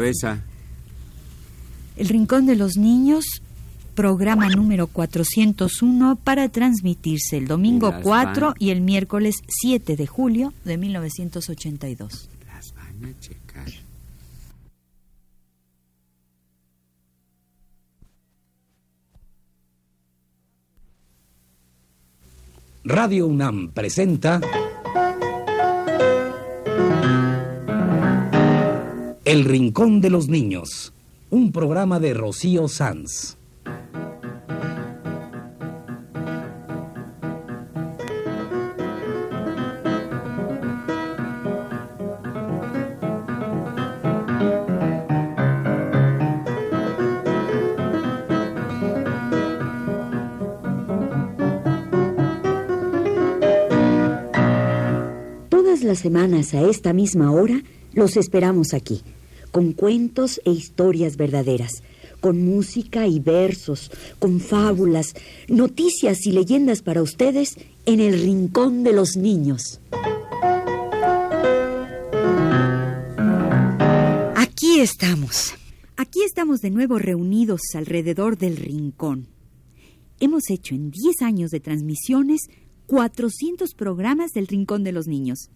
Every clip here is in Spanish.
Cabeza. El Rincón de los Niños, programa número 401 para transmitirse el domingo Las 4 van- y el miércoles 7 de julio de 1982. Las van a checar. Radio UNAM presenta El Rincón de los Niños, un programa de Rocío Sanz. Todas las semanas a esta misma hora los esperamos aquí, con cuentos e historias verdaderas, con música y versos, con fábulas, noticias y leyendas para ustedes en el Rincón de los Niños. Aquí estamos. Aquí estamos de nuevo reunidos alrededor del rincón. Hemos hecho en 10 años de transmisiones 400 programas del Rincón de los Niños.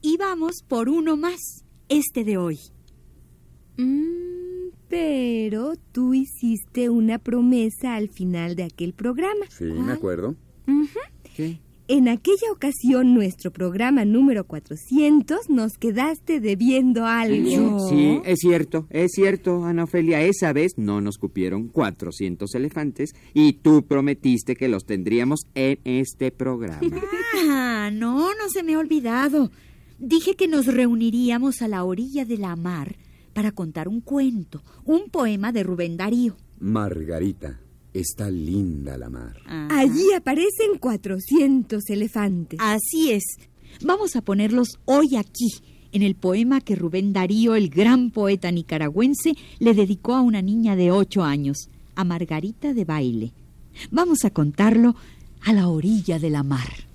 Y vamos por uno más, este de hoy. Mm, pero tú hiciste una promesa al final de aquel programa. Sí, me acuerdo. ¿Qué? En aquella ocasión, nuestro programa número 400, nos quedaste debiendo algo. Sí, es cierto, es cierto, Ana Ofelia. Esa vez no nos cupieron 400 elefantes y tú prometiste que los tendríamos en este programa. Ah, no, no se me ha olvidado. Dije que nos reuniríamos a la orilla de la mar para contar un cuento, un poema de Rubén Darío. Margarita, está linda la mar. Ajá. Allí aparecen 400 elefantes. Así es. Vamos a ponerlos hoy aquí, en el poema que Rubén Darío, el gran poeta nicaragüense, le dedicó a una niña de ocho años, a Margarita de Baile. Vamos a contarlo a la orilla de la mar.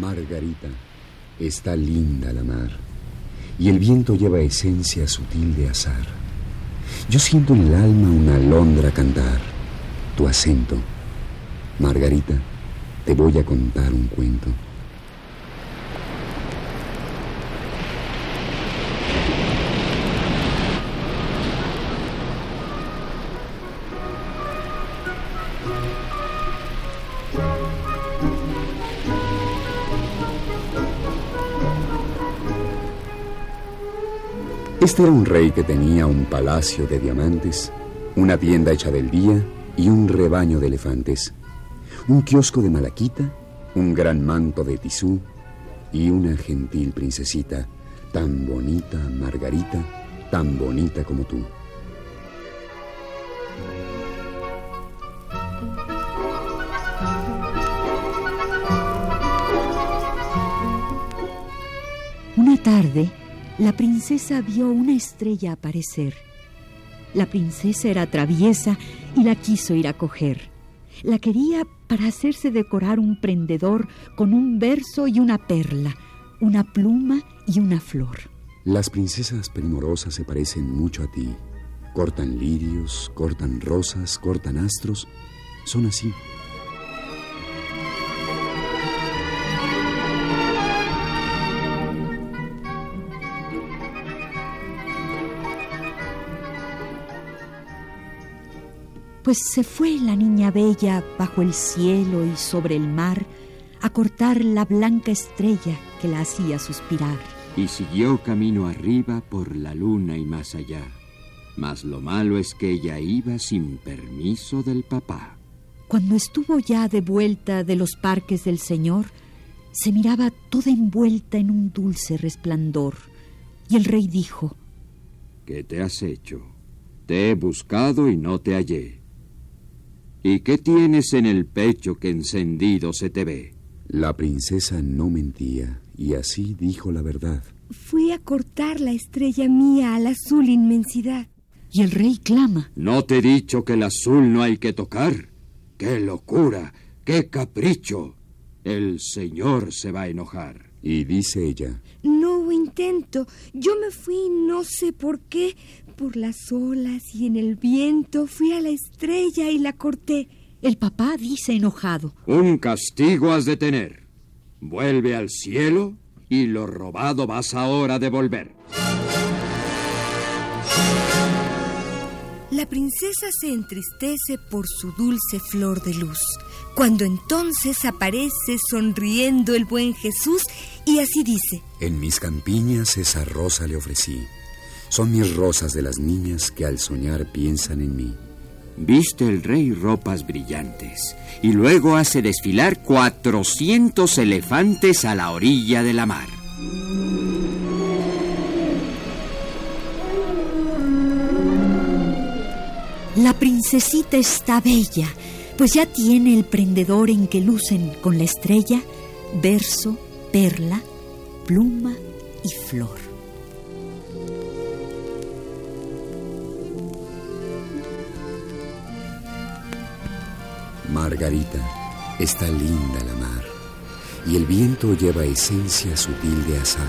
Margarita, está linda la mar. Y el viento lleva esencia sutil de azar. Yo siento en el alma una alondra cantar. Tu acento. Margarita, te voy a contar un cuento. Este era un rey que tenía un palacio de diamantes, una tienda hecha del día y un rebaño de elefantes, un kiosco de malaquita, un gran manto de tisú y una gentil princesita, tan bonita, Margarita, tan bonita como tú. Una tarde, la princesa vio una estrella aparecer. La princesa era traviesa y la quiso ir a coger. La quería para hacerse decorar un prendedor con un verso y una perla, una pluma y una flor. Las princesas primorosas se parecen mucho a ti. Cortan lirios, cortan rosas, cortan astros. Son así. Pues se fue la niña bella bajo el cielo y sobre el mar a cortar la blanca estrella que la hacía suspirar. Y siguió camino arriba por la luna y más allá. Mas lo malo es que ella iba sin permiso del papá. Cuando estuvo ya de vuelta de los parques del Señor, se miraba toda envuelta en un dulce resplandor. Y el rey dijo, ¿Qué te has hecho? Te he buscado y no te hallé. ¿Y qué tienes en el pecho que encendido se te ve? La princesa no mentía y así dijo la verdad. Fui a cortar la estrella mía a la azul inmensidad. y el rey clama, ¿No te he dicho que el azul no hay que tocar? ¡Qué locura! ¡Qué capricho! El señor se va a enojar. Y dice ella, No hubo intento. Yo me fui, no sé por qué, por las olas y en el viento. Fui a la estrella y la corté. El papá dice enojado. Un castigo has de tener. Vuelve al cielo y lo robado vas ahora a devolver. La princesa se entristece por su dulce flor de luz, cuando entonces aparece sonriendo el buen Jesús y así dice, En mis campiñas esa rosa le ofrecí. Son mis rosas de las niñas que al soñar piensan en mí. Viste el rey ropas brillantes y luego hace desfilar 400 elefantes a la orilla de la mar. La princesita está bella, pues ya tiene el prendedor en que lucen con la estrella verso, perla, pluma y flor. Margarita, está linda la mar, y el viento lleva esencia sutil de azar,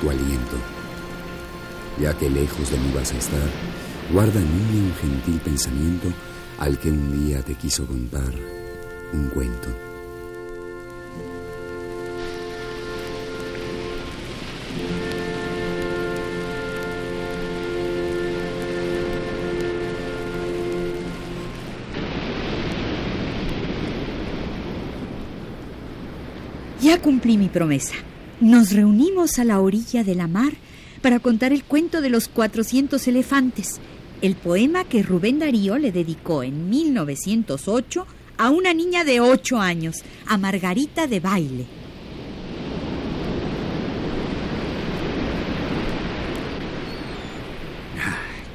tu aliento. Ya que lejos de mí vas a estar, guarda niña un gentil pensamiento al que un día te quiso contar un cuento. Ya cumplí mi promesa. Nos reunimos a la orilla de la mar para contar el cuento de los 400 elefantes, el poema que Rubén Darío le dedicó en 1908 a una niña de 8 años, a Margarita de Baile.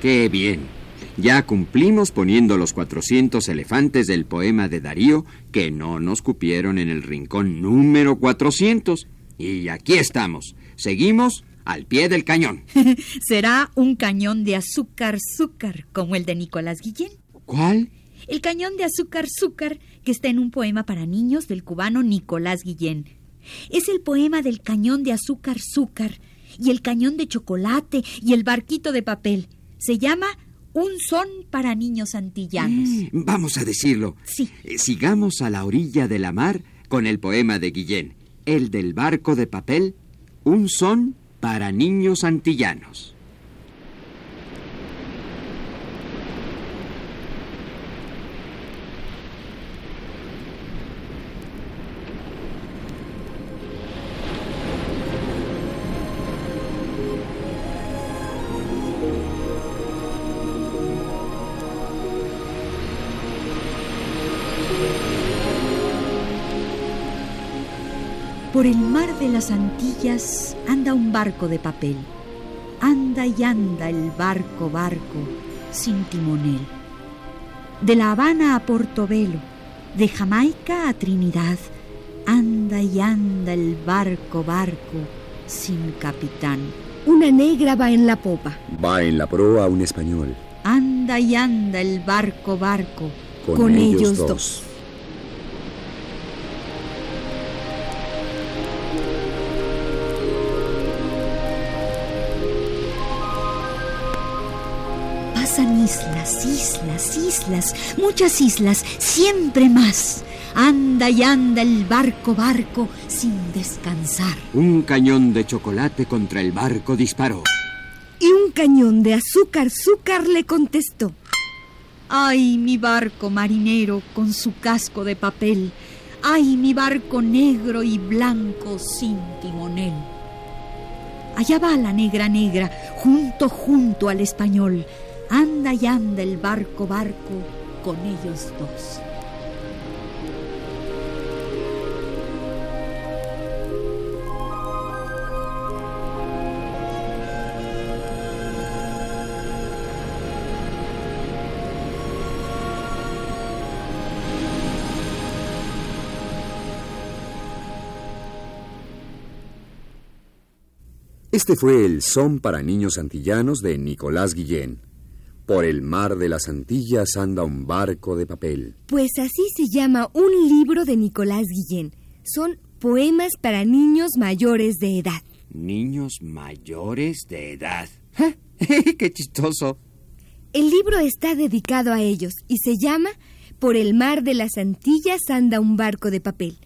¡Qué bien! Ya cumplimos poniendo los 400 elefantes del poema de Darío que no nos cupieron en el rincón número 400. Y aquí estamos. Seguimos al pie del cañón. Será un cañón de azúcar, azúcar, como el de Nicolás Guillén. ¿Cuál? El cañón de azúcar, azúcar, que está en un poema para niños del cubano Nicolás Guillén. Es el poema del cañón de azúcar, azúcar, y el cañón de chocolate, y el barquito de papel. Se llama Un son para niños antillanos. Mm, Vamos a decirlo. Sí. Eh, Sigamos a la orilla de la mar con el poema de Guillén, el del barco de papel, un son para niños antillanos. De las Antillas anda un barco de papel. Anda y anda el barco, barco, sin timonel. De La Habana a Portobelo, de Jamaica a Trinidad, anda y anda el barco, barco, sin capitán. Una negra va en la popa. Va en la proa un español. Anda y anda el barco, barco. Con, Con ellos, ellos dos. dos. Islas, islas, islas, muchas islas, siempre más. Anda y anda el barco, barco, sin descansar. Un cañón de chocolate contra el barco disparó. Y un cañón de azúcar, azúcar le contestó. Ay, mi barco marinero con su casco de papel. Ay, mi barco negro y blanco sin timonel. Allá va la negra negra, junto, junto al español. Anda y anda el barco, barco, con ellos dos. Este fue el Son para Niños Antillanos de Nicolás Guillén, Por el mar de las Antillas anda un barco de papel. Pues así se llama un libro de Nicolás Guillén. Son poemas para niños mayores de edad. Niños mayores de edad. ¡Qué chistoso! El libro está dedicado a ellos y se llama Por el mar de las Antillas anda un barco de papel.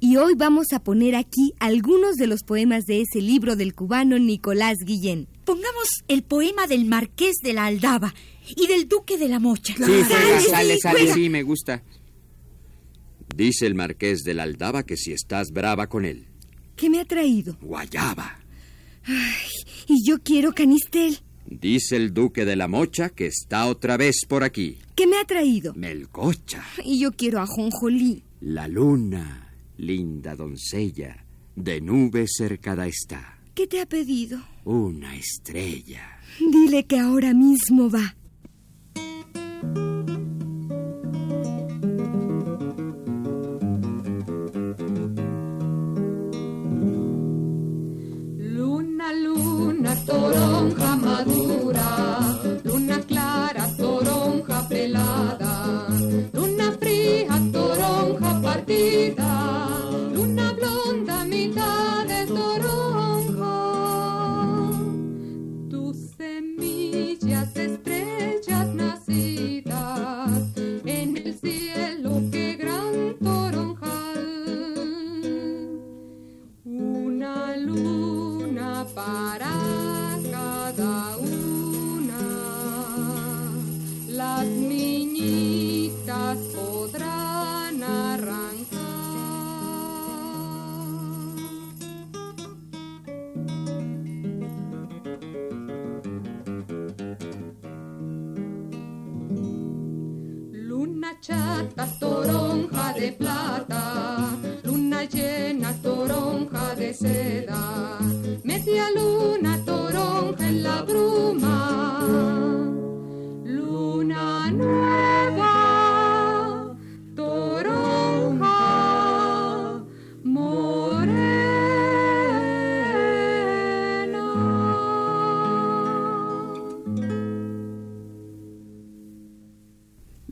Y hoy vamos a poner aquí algunos de los poemas de ese libro del cubano Nicolás Guillén. Pongamos el poema del Marqués de la Aldaba y del Duque de la Mocha. Sí, sale, sale, sale, sí, me gusta. Dice el Marqués de la Aldaba que si estás brava con él. ¿Qué me ha traído? Guayaba. Ay, y yo quiero canistel. Dice el Duque de la Mocha que está otra vez por aquí. ¿Qué me ha traído? Melcocha. Y yo quiero ajonjolí. La luna, linda doncella, de nube cercada está. ¿Qué te ha pedido? Una estrella. Dile que ahora mismo va. Luna, luna, toronja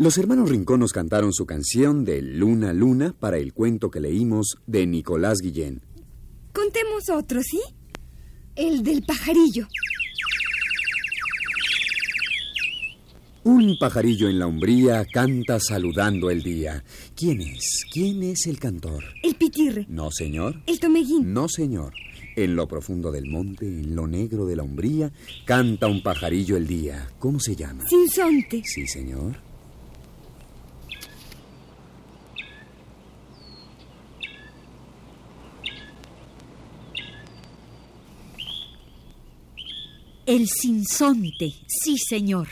Los hermanos Rincón nos cantaron su canción de Luna Luna para el cuento que leímos de Nicolás Guillén. Contemos otro, ¿sí? El del pajarillo. Un pajarillo en la umbría canta saludando el día. ¿Quién es? ¿Quién es el cantor? El pitirre. No, señor. El tomeguín. No, señor. En lo profundo del monte, en lo negro de la umbría, canta un pajarillo el día. ¿Cómo se llama? Sinsonte. Sí, señor. El sinsonte, sí, señor.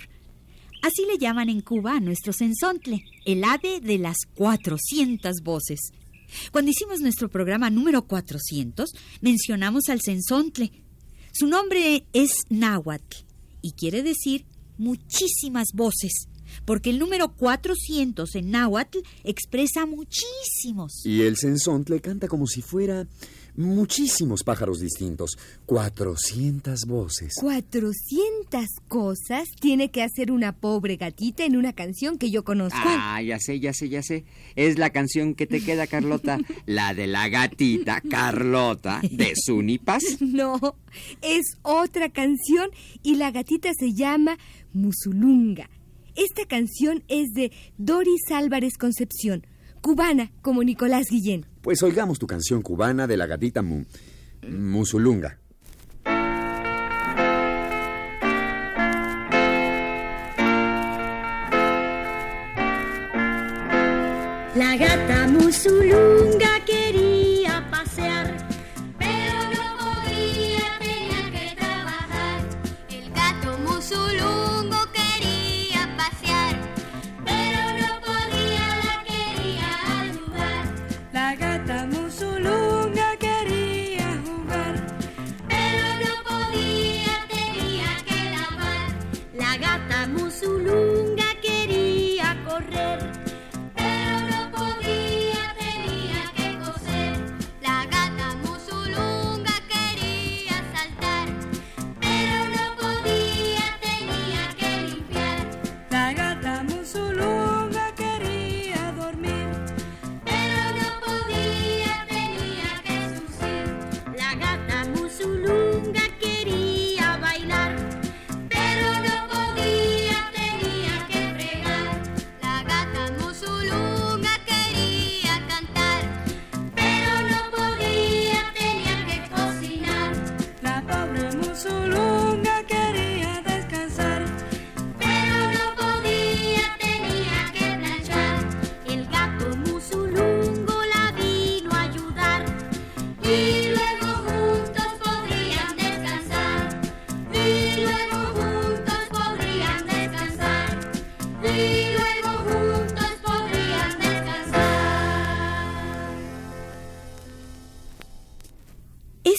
Así le llaman en Cuba a nuestro sensontle, el ave de las 400 voces. Cuando hicimos nuestro programa número 400, mencionamos al sensontle. Su nombre es náhuatl y quiere decir muchísimas voces, porque el número 400 en náhuatl expresa muchísimos. Y el sensontle canta como si fuera muchísimos pájaros distintos. 400 voces. 400 cosas tiene que hacer una pobre gatita en una canción que yo conozco. Ah, ya sé, ya sé, ya sé. Es la canción que te queda, Carlota. La de la gatita Carlota de Sunipas. No, es otra canción y la gatita se llama Musulunga. Esta canción es de Doris Álvarez Concepción, cubana como Nicolás Guillén. Pues oigamos tu canción cubana de la gatita mu Musulunga. La gata musulunga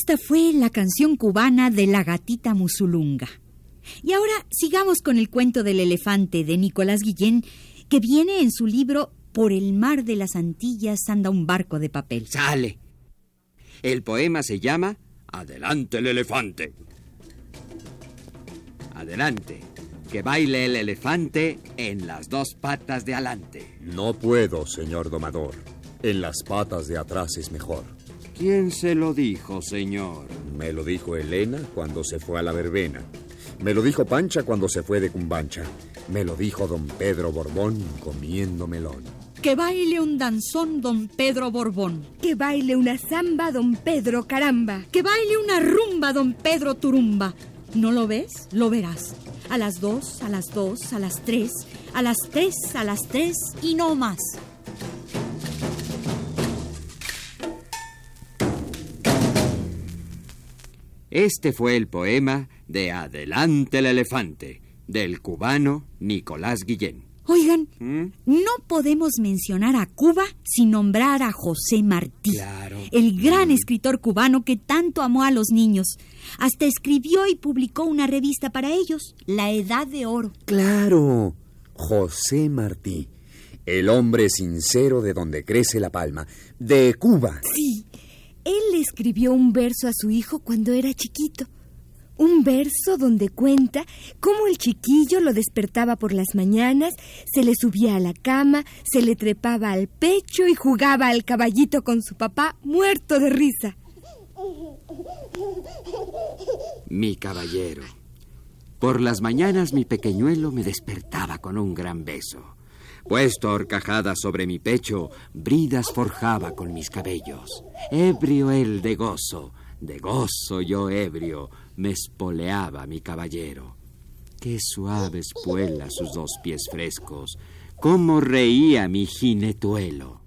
Esta fue la canción cubana de la gatita musulunga. Y ahora sigamos con el cuento del elefante de Nicolás Guillén, que viene en su libro Por el mar de las Antillas anda un barco de papel. Sale. El poema se llama Adelante el elefante. Adelante. Que baile el elefante en las dos patas de adelante. No puedo, señor domador. En las patas de atrás es mejor. ¿Quién se lo dijo, señor? Me lo dijo Elena cuando se fue a la verbena. Me lo dijo Pancha cuando se fue de Cumbancha. Me lo dijo don Pedro Borbón comiendo melón. Que baile un danzón don Pedro Borbón. Que baile una zamba don Pedro Caramba. Que baile una rumba don Pedro Turumba. ¿No lo ves? Lo verás. A las dos, a las dos, a las tres, a las tres, a las tres y no más. Este fue el poema de Adelante el elefante, del cubano Nicolás Guillén. Oigan, ¿Mm? no podemos mencionar a Cuba sin nombrar a José Martí, Claro. el gran escritor cubano que tanto amó a los niños. Hasta escribió y publicó una revista para ellos, La Edad de Oro. Claro, José Martí, el hombre sincero de donde crece la palma, de Cuba. Sí, él le escribió un verso a su hijo cuando era chiquito. Un verso donde cuenta cómo el chiquillo lo despertaba por las mañanas, se le subía a la cama, se le trepaba al pecho y jugaba al caballito con su papá muerto de risa. Mi caballero. Por las mañanas mi pequeñuelo me despertaba con un gran beso. Puesto a horcajadas sobre mi pecho, bridas forjaba con mis cabellos. Ebrio él de gozo, de gozo yo ebrio, me espoleaba mi caballero. Qué suaves puelas sus dos pies frescos, cómo reía mi jinetuelo.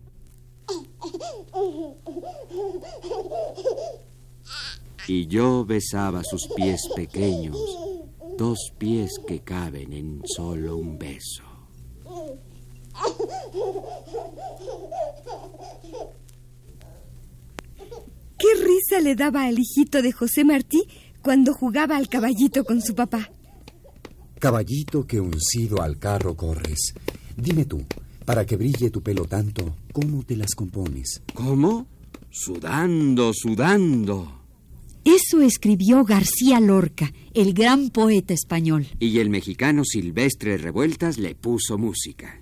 Y yo besaba sus pies pequeños, dos pies que caben en solo un beso. ¿Qué risa le daba al hijito de José Martí cuando jugaba al caballito con su papá? Caballito que uncido al carro corres. Dime tú, para que brille tu pelo tanto, ¿cómo te las compones? ¿Cómo? Sudando, sudando. Eso escribió García Lorca, el gran poeta español. Y el mexicano Silvestre Revueltas le puso música.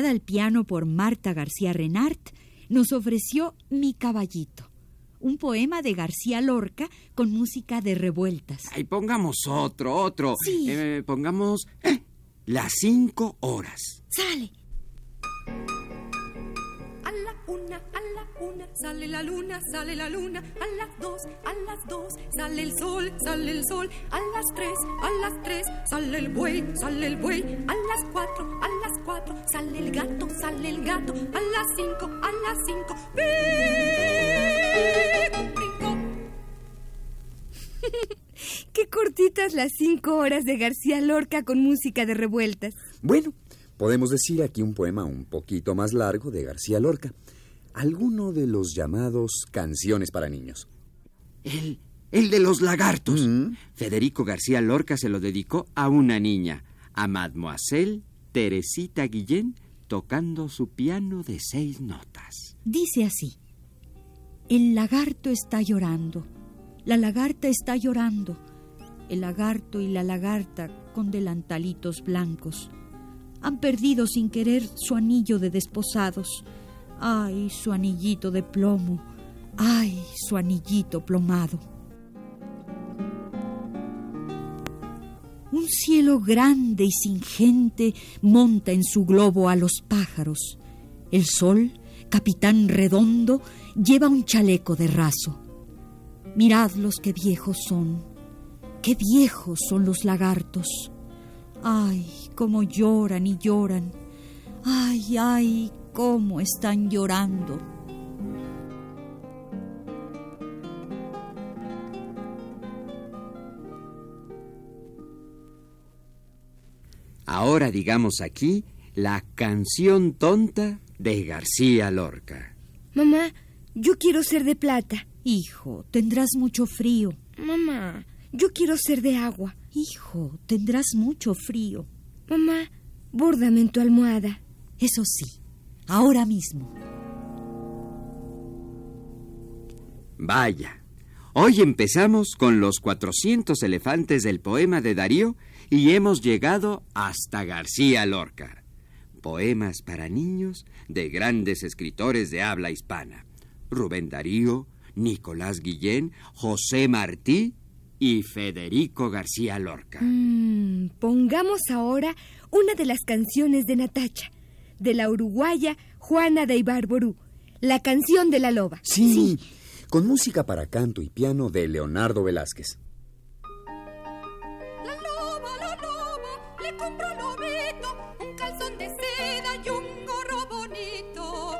acompañada al piano por Marta García Renart, nos ofreció Mi caballito, un poema de García Lorca con música de revueltas. Ay, pongamos otro, otro. Sí. Eh, pongamos eh, las cinco horas. ¡Sale! Sale la luna, sale la luna. A las dos, a las dos, sale el sol, sale el sol. A las tres, a las tres, sale el buey, sale el buey. A las cuatro, a las cuatro, sale el gato, sale el gato. A las cinco, a las cinco, brinco, brinco. Qué cortitas las cinco horas de García Lorca con música de revueltas. Bueno, podemos decir aquí un poema un poquito más largo de García Lorca. Alguno de los llamados canciones para niños. El, el de los lagartos. Mm. Federico García Lorca se lo dedicó a una niña, a Mademoiselle Teresita Guillén, tocando su piano de seis notas. Dice así. El lagarto está llorando. La lagarta está llorando. El lagarto y la lagarta con delantalitos blancos han perdido sin querer su anillo de desposados. Ay, su anillito de plomo. Ay, su anillito plomado. Un cielo grande y sin gente monta en su globo a los pájaros. El sol, capitán redondo, lleva un chaleco de raso. Miradlos qué viejos son, qué viejos son los lagartos. Ay, cómo lloran y lloran. Ay, ay, cómo están llorando. Ahora digamos aquí la canción tonta de García Lorca. Mamá, yo quiero ser de plata. Hijo, tendrás mucho frío. Mamá, yo quiero ser de agua. Hijo, tendrás mucho frío. Mamá, bórdame en tu almohada. Eso sí, ahora mismo. Vaya, hoy empezamos con los 400 elefantes del poema de Darío y hemos llegado hasta García Lorca. Poemas para niños de grandes escritores de habla hispana. Rubén Darío, Nicolás Guillén, José Martí y Federico García Lorca. Mm, pongamos ahora una de las canciones de Natacha, de la uruguaya Juana de Ibarború, la canción de la loba. Sí, con música para canto y piano de Leonardo Velázquez. La loba, la loba, le compró lobito un calzón de seda y un gorro bonito.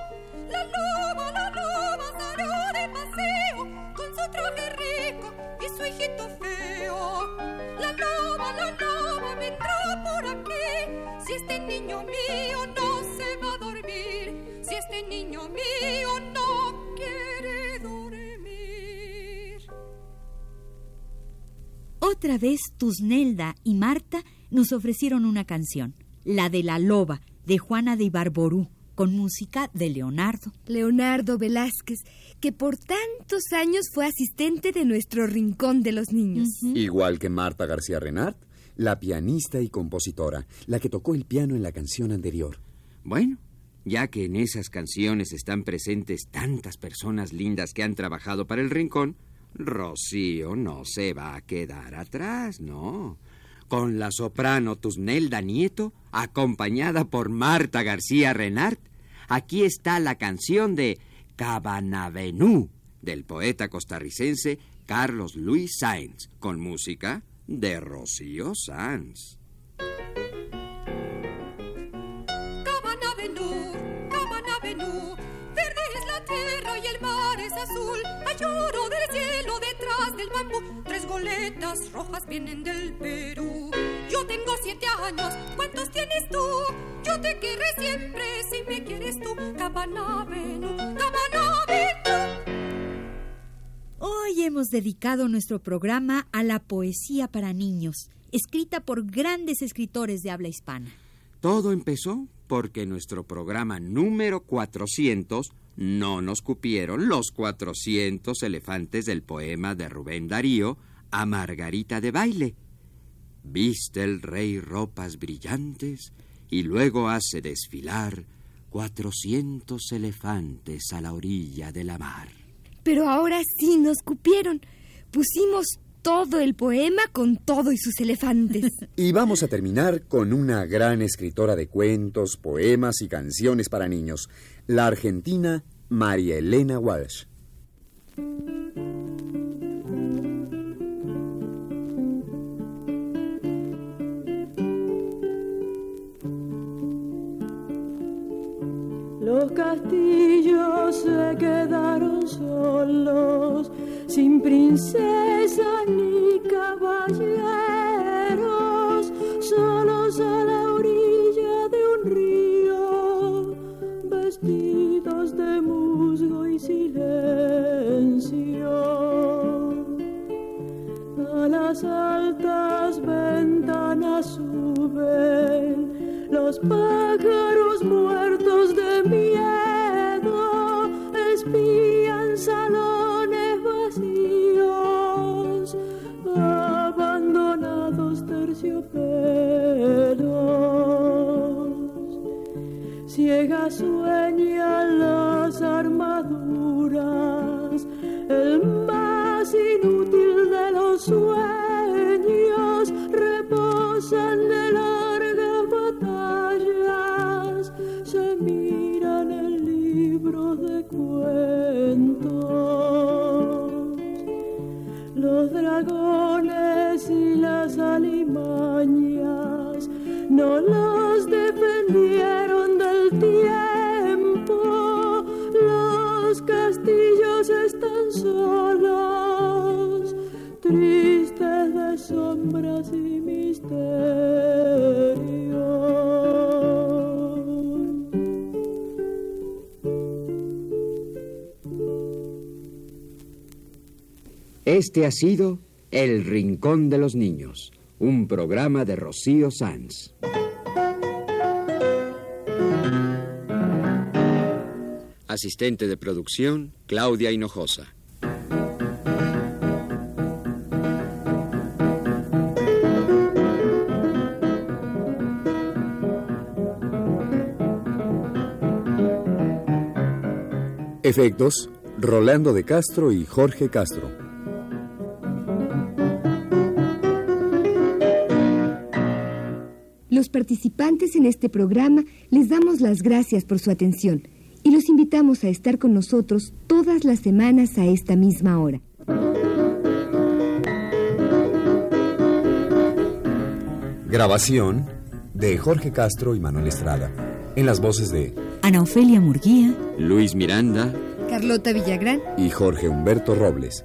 La loba, la loba salió de paseo con su traje rico y su hijito feo. La loba, la loba vendrá por aquí. Si este niño mío Otra vez Tusnelda y Marta nos ofrecieron una canción, la de la loba, de Juana de Ibarború, con música de Leonardo. Leonardo Velázquez, que por tantos años fue asistente de nuestro rincón de los niños. Igual que Marta García Renard, la pianista y compositora, la que tocó el piano en la canción anterior. Bueno, ya que en esas canciones están presentes tantas personas lindas que han trabajado para el rincón, Rocío no se va a quedar atrás, no. Con la soprano Tusnelda Nieto, acompañada por Marta García Renard, aquí está la canción de Cabanavenú del poeta costarricense Carlos Luis Sáenz, con música de Rocío Sanz. Tres goletas rojas vienen del Perú. Yo tengo siete años, ¿cuántos tienes tú? Yo te querré siempre si me quieres tú. Cabanavenú, Cabanavenú. Hoy hemos dedicado nuestro programa a la poesía para niños, escrita por grandes escritores de habla hispana. Todo empezó porque nuestro programa número 400 no nos cupieron los 400 elefantes del poema de Rubén Darío a Margarita de baile. Viste el rey ropas brillantes y luego hace desfilar 400 elefantes a la orilla de la mar. Pero ahora sí nos cupieron. Pusimos todo el poema con todo y sus elefantes. Y vamos a terminar con una gran escritora de cuentos, poemas y canciones para niños, la argentina María Elena Walsh. Los castillos se quedaron solos, sin princesas ni caballeros, libro de cuentos. Los dragones y las alimañas no los Este ha sido El Rincón de los Niños, un programa de Rocío Sanz. Asistente de producción, Claudia Hinojosa. Efectos, Rolando de Castro y Jorge Castro. Participantes en este programa les damos las gracias por su atención y los invitamos a estar con nosotros todas las semanas a esta misma hora. Grabación de Jorge Castro y Manuel Estrada. En las voces de Ana Ofelia Murguía, Luis Miranda, Carlota Villagrán y Jorge Humberto Robles.